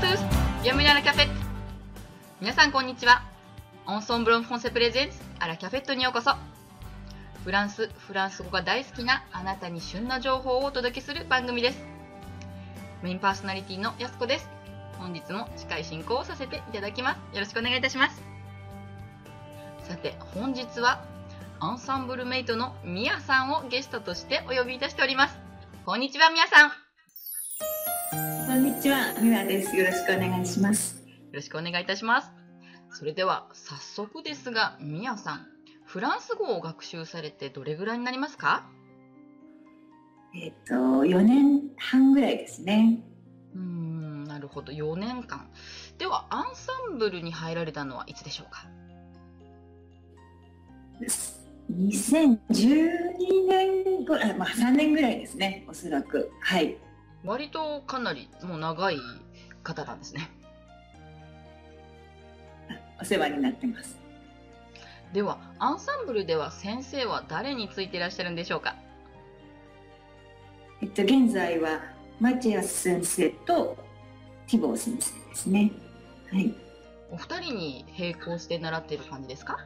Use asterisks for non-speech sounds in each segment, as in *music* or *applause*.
tous! Bienvenue à la cafette! 皆さんこんにちは。オンソンブロンフォンセプレゼンツあらキャフェットにようこそ。フランス、フランス語が大好きなあなたに旬な情報をお届けする番組です。メインパーソナリティのやすこです。本日も司会進行をさせていただきます。よろしくお願いいたします。さて、本日はアンサンブルメイトのミヤさんをゲストとしてお呼びいたしております。こんにちは、ミヤさん。よこんにちは、ミワです。よろしくお願いします。ろしくお願いいたします。それでは、早速ですが、ミヤさん、フランス語を学習されてどれぐらいになりますか？えっ、と、4年半ぐらいですね。うーん、なるほど、4年間。では、アンサンブルに入られたのはいつでしょうか？2012年ぐらい、まあ3年ぐらいですね、おそらく。はい。割とかなりもう長い方なんですね。お世話になってます。では、アンサンブルでは先生は誰についていらっしゃるんでしょうか？えっと、現在はマチアス先生とティボー先生ですね。はい。お二人に並行して習っている感じですか？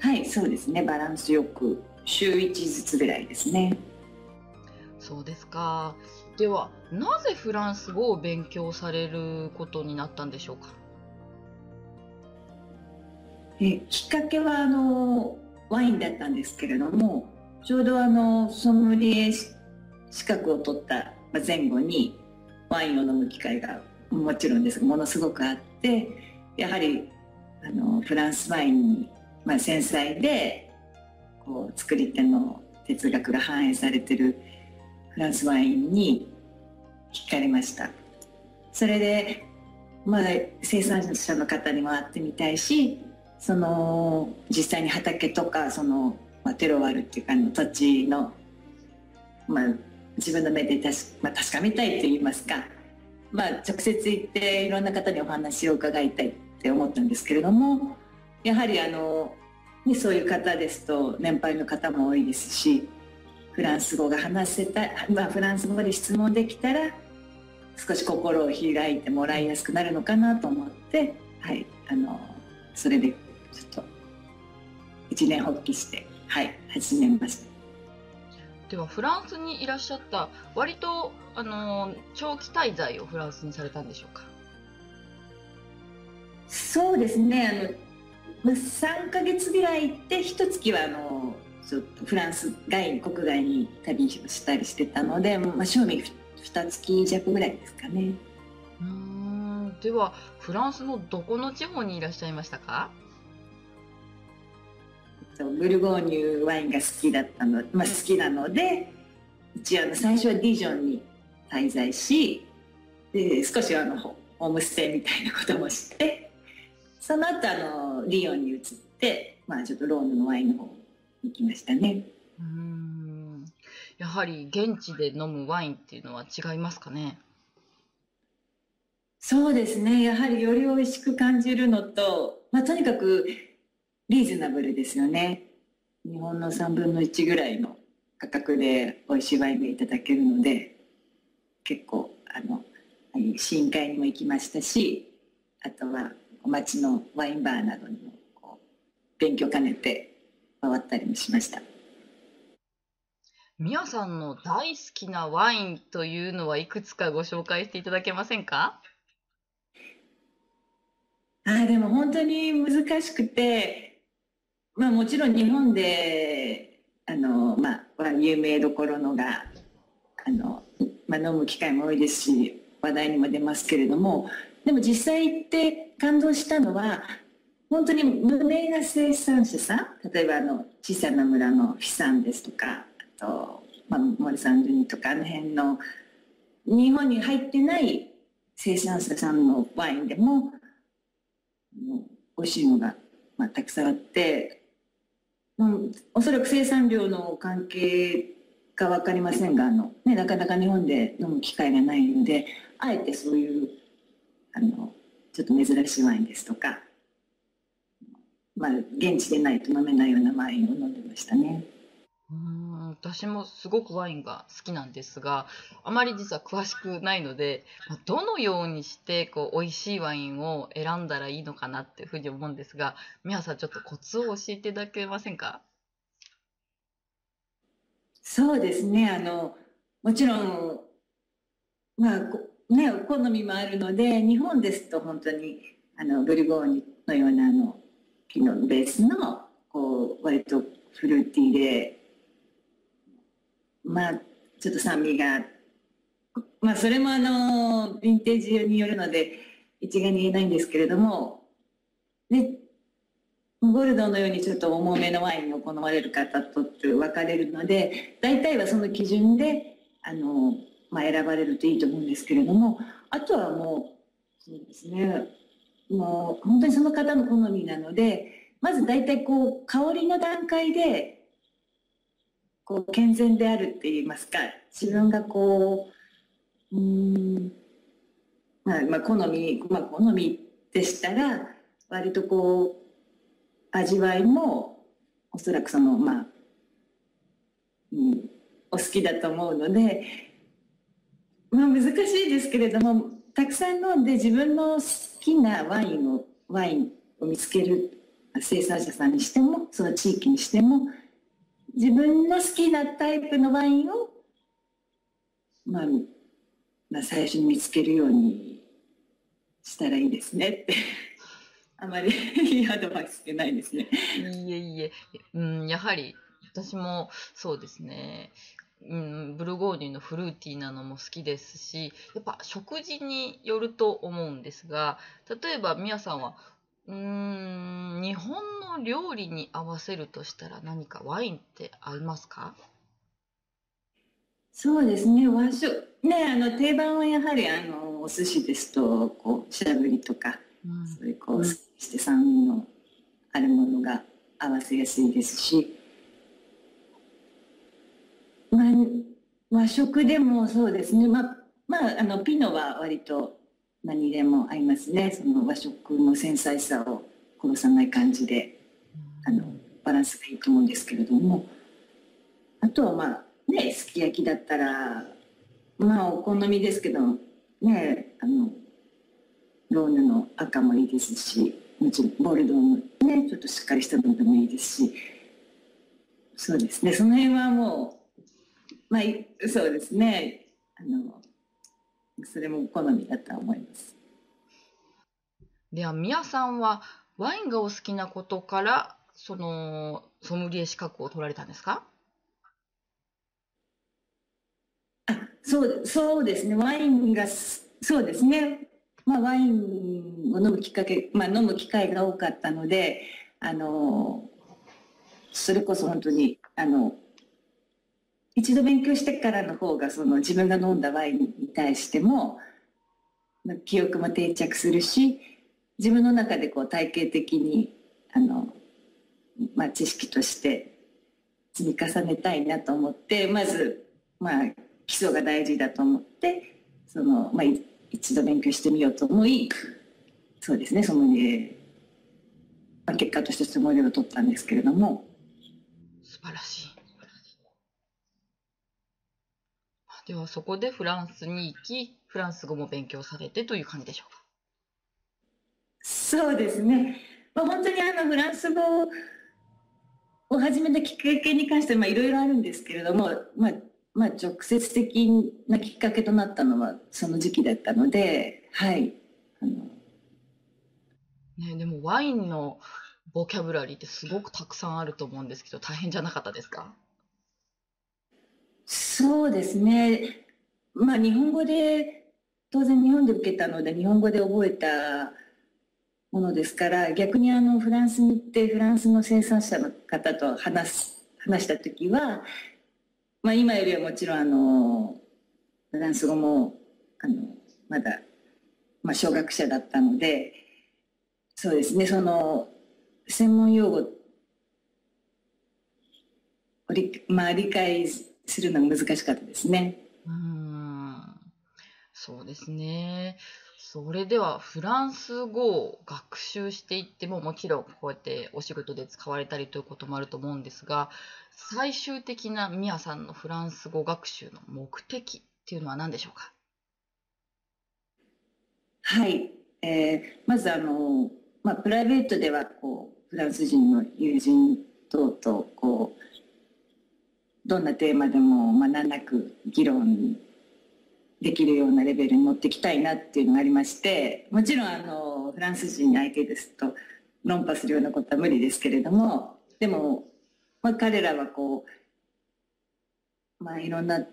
はい、そうですね。バランスよく、週1ずつぐらいですね。そうですか。では、なぜフランス語を勉強されることになったんでしょうか？えきっかけはあのワインだったんですけれどもちょうどあのソムリエ資格を取った前後にワインを飲む機会がもちろんですがものすごくあってやはりあのフランスワインに、まあ、繊細でこう作り手の哲学が反映されてるフランスワインに惹かれました。それで、まあ、生産者の方にも会ってみたいしその実際に畑とかその、まあ、テロワールっていうかの土地の、まあ、自分の目で確,、まあ、確かめたいと言いますか、まあ、直接行っていろんな方にお話を伺いたいって思ったんですけれどもやはりあの、ね、そういう方ですと年配の方も多いですしフランス語が話せた、まあ、フランス語で質問できたら少し心を開いてもらいやすくなるのかなと思って、はい、あのそれでちょっと一年発起して、はい、始めました。では、フランスにいらっしゃった、割と、あの、長期滞在をフランスにされたんでしょうか？そうですね、あの、まあ、3ヶ月ぐらい行って、一月はあの、ちょっとフランス外に、国外に旅をしたりしてたので、まあ、正味二月弱ぐらいですかね。うーん、では、フランスのどこの地方にいらっしゃいましたか？ブルゴーニュワインが好きだったの、まあ、好きなので一応あの最初はディジョンに滞在しで少しあのホホームステイみたいなこともしてその後あのリヨンに移って、まあ、ちょっとローヌのワインの方に行きましたね。うーん、やはり現地で飲むワインっていうのは違いますかね？そうですね。やはりより美味しく感じるのと、まあ、とにかくリーズナブルですよね。日本の3分の1ぐらいの価格で美味しいワインがいただけるので結構あの試飲会にも行きましたしあとはお町のワインバーなどにもこう勉強兼ねて回ったりもしました。みやさんの大好きなワインというのはいくつかご紹介していただけませんか？あーでも本当に難しくて、まあ、もちろん日本であの、まあ、有名どころのがあの、まあ、飲む機会も多いですし話題にも出ますけれどもでも実際行って感動したのは本当に無名な生産者さん例えばあの小さな村のフィサンですとかあと、まあ、モルサンドゥニとかあの辺の日本に入ってない生産者さんのワインでも美味しいのが、まあ、たくさんあって、うん、おそらく生産量の関係か分かりませんがあの、ね、なかなか日本で飲む機会がないのであえてそういうあのちょっと珍しいワインですとか、まあ、現地でないと飲めないようなワインを飲んでましたね。うーん、私もすごくワインが好きなんですが、あまり実は詳しくないので、まあ、どのようにしてこう美味しいワインを選んだらいいのかなっていうふうに思うんですが、皆さんちょっとコツを教えていただけませんか？そうですね。あの、もちろん、まあ、ね、好みもあるので、日本ですと本当に、あの、ブルゴーニュのような、あの、ピノベースの、こう、割とフルーティーで、まあ、ちょっと酸味が、まあ、それもあの、ヴィンテージによるので、一概に言えないんですけれども、で、ゴルドーのようにちょっと重めのワインを好まれる方と分かれるので、大体はその基準で、あの、まあ、選ばれるといいと思うんですけれども、あとはもう、そうですね、もう本当にその方の好みなので、まず大体こう、香りの段階で、こう、健全であるって言いますか、自分がこう、うん、まあ、まあ、好み、まあ、好みでしたら、割とこう、味わいも、おそらくその、まあ、うん、お好きだと思うので、まあ難しいですけれども、たくさん飲んで自分の好きなワインを、ワインを見つける生産者さんにしても、その地域にしても、自分の好きなタイプのワインを、まあ、まあ、最初に見つけるようにしたらいいですねって *laughs* あまり *laughs* いいアドバイスってないですね。いえいえ、うん、やはり私もそうですね。うん、ブルゴーニュのフルーティーなのも好きですし、やっぱ食事によると思うんですが、例えばみやさんは、うーん、日本の料理に合わせるとしたら何かワインって合いますか？そうですね、和食。ね、あの定番はやはりあのお寿司ですと、こう、しゃぶりとか、うん、そういうこう、して酸味のあるものが合わせやすいですし、まあ、和食でもそうですね、まあ、まあ、あのピノは割と何でも合いますね。その和食の繊細さを殺さない感じであのバランスがいいと思うんですけれども。あとはまあねすき焼きだったらまあお好みですけどねあのローヌの赤もいいですしもちろんボルドーもねちょっとしっかりしたのでもいいですし。そうですね。その辺はもうまあそうですね。あのそれも好みだと思います。では宮さんはワインがお好きなことからそのソムリエ資格を取られたんですか？あそうそうですね。ワインがそうですね。まあ、ワインを飲むきっかけ、まあ、飲む機会が多かったので、あの、それこそ本当に、あの、一度勉強してからの方が、その自分が飲んだワインに対しても、記憶も定着するし、自分の中でこう体系的に、あの、まあ、知識として積み重ねたいなと思って、まず、まあ、基礎が大事だと思って、その、まあ、一度勉強してみようと思いそうですねソムリエ、まあ、結果としてソムリエを取ったんですけれども。素晴らしい。ではそこでフランスに行きフランス語も勉強されてという感じでしょうか。そうですね、まあ、本当にあのフランス語を始めたきっかけに関してはいろいろあるんですけれども、まあ、まあ、直接的なきっかけとなったのはその時期だったので、はい。あのね、でもワインのボキャブラリーってすごくたくさんあると思うんですけど、大変じゃなかったですか？そうですね。まあ、日本語で、当然日本で受けたので、日本語で覚えたものですから、逆にあの、フランスに行って、フランスの生産者の方と話す、話した時は、まあ、今よりはもちろんあのフランス語もあのまだ、まあ、小学者だったのでそうですねその専門用語理,、まあ、理解するのが難しかったですね。うんそうですね。それではフランス語を学習していってももちろんこうやってお仕事で使われたりということもあると思うんですが最終的なミヤさんのフランス語学習の目的っていうのは何でしょうか？はい、えー、まずあの、まあ、プライベートではこうフランス人の友人等とこうどんなテーマでも、まあ、難なく議論できるようなレベルに持っていきたいなっていうのがありましてもちろんあのフランス人相手ですと論破するようなことは無理ですけれどもでも、まあ、彼らはこう、まあ、いろんな、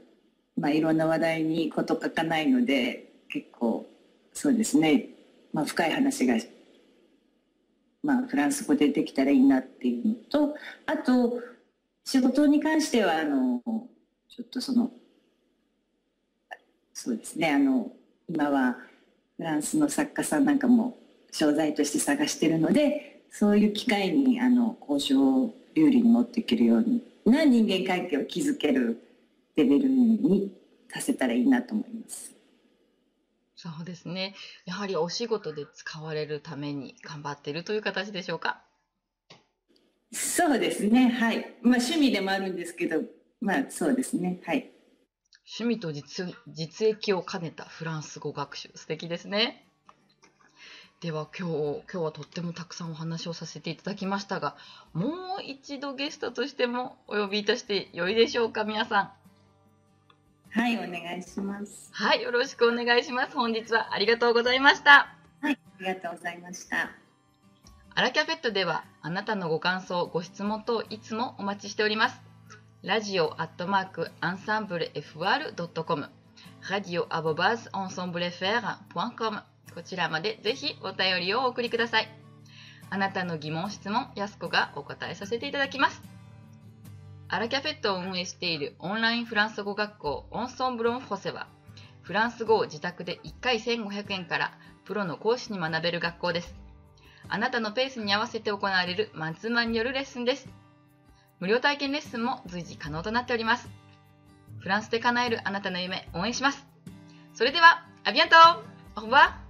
まあ、いろんな話題に事書かないので結構そうですね、まあ、深い話が、まあ、フランス語でできたらいいなっていうのとあと仕事に関してはあのちょっとそのそうですねあの今はフランスの作家さんなんかも商材として探してるのでそういう機会にあの交渉を有利に持っていけるような人間関係を築けるレベルにさせたらいいなと思います。そうですね。やはりお仕事で使われるために頑張っているという形でしょうか？そうですね。はい。まあ趣味でもあるんですけど、まあそうですね。はい。趣味と実実益を兼ねたフランス語学習素敵ですね。では今日今日はとってもたくさんお話をさせていただきましたがもう一度ゲストとしてもお呼びいたしてよいでしょうか皆さんはいお願いしますはいよろしくお願いします本日はありがとうございましたはいありがとうございましたアラキャフェットではあなたのご感想ご質問等いつもお待ちしておりますラジオアットマークアンサンブル FR.com ラジオアボバーズアンサンブル FR.com こちらまでぜひお便りをお送りください。あなたの疑問、質問、やすこがお答えさせていただきます。アラキャフェットを運営しているオンラインフランス語学校オンソンブロンフォセは、フランス語を自宅で1回1500円からプロの講師に学べる学校です。あなたのペースに合わせて行われるマンツーマンによるレッスンです。無料体験レッスンも随時可能となっております。フランスで叶えるあなたの夢、応援します。それでは、アビアントオーバー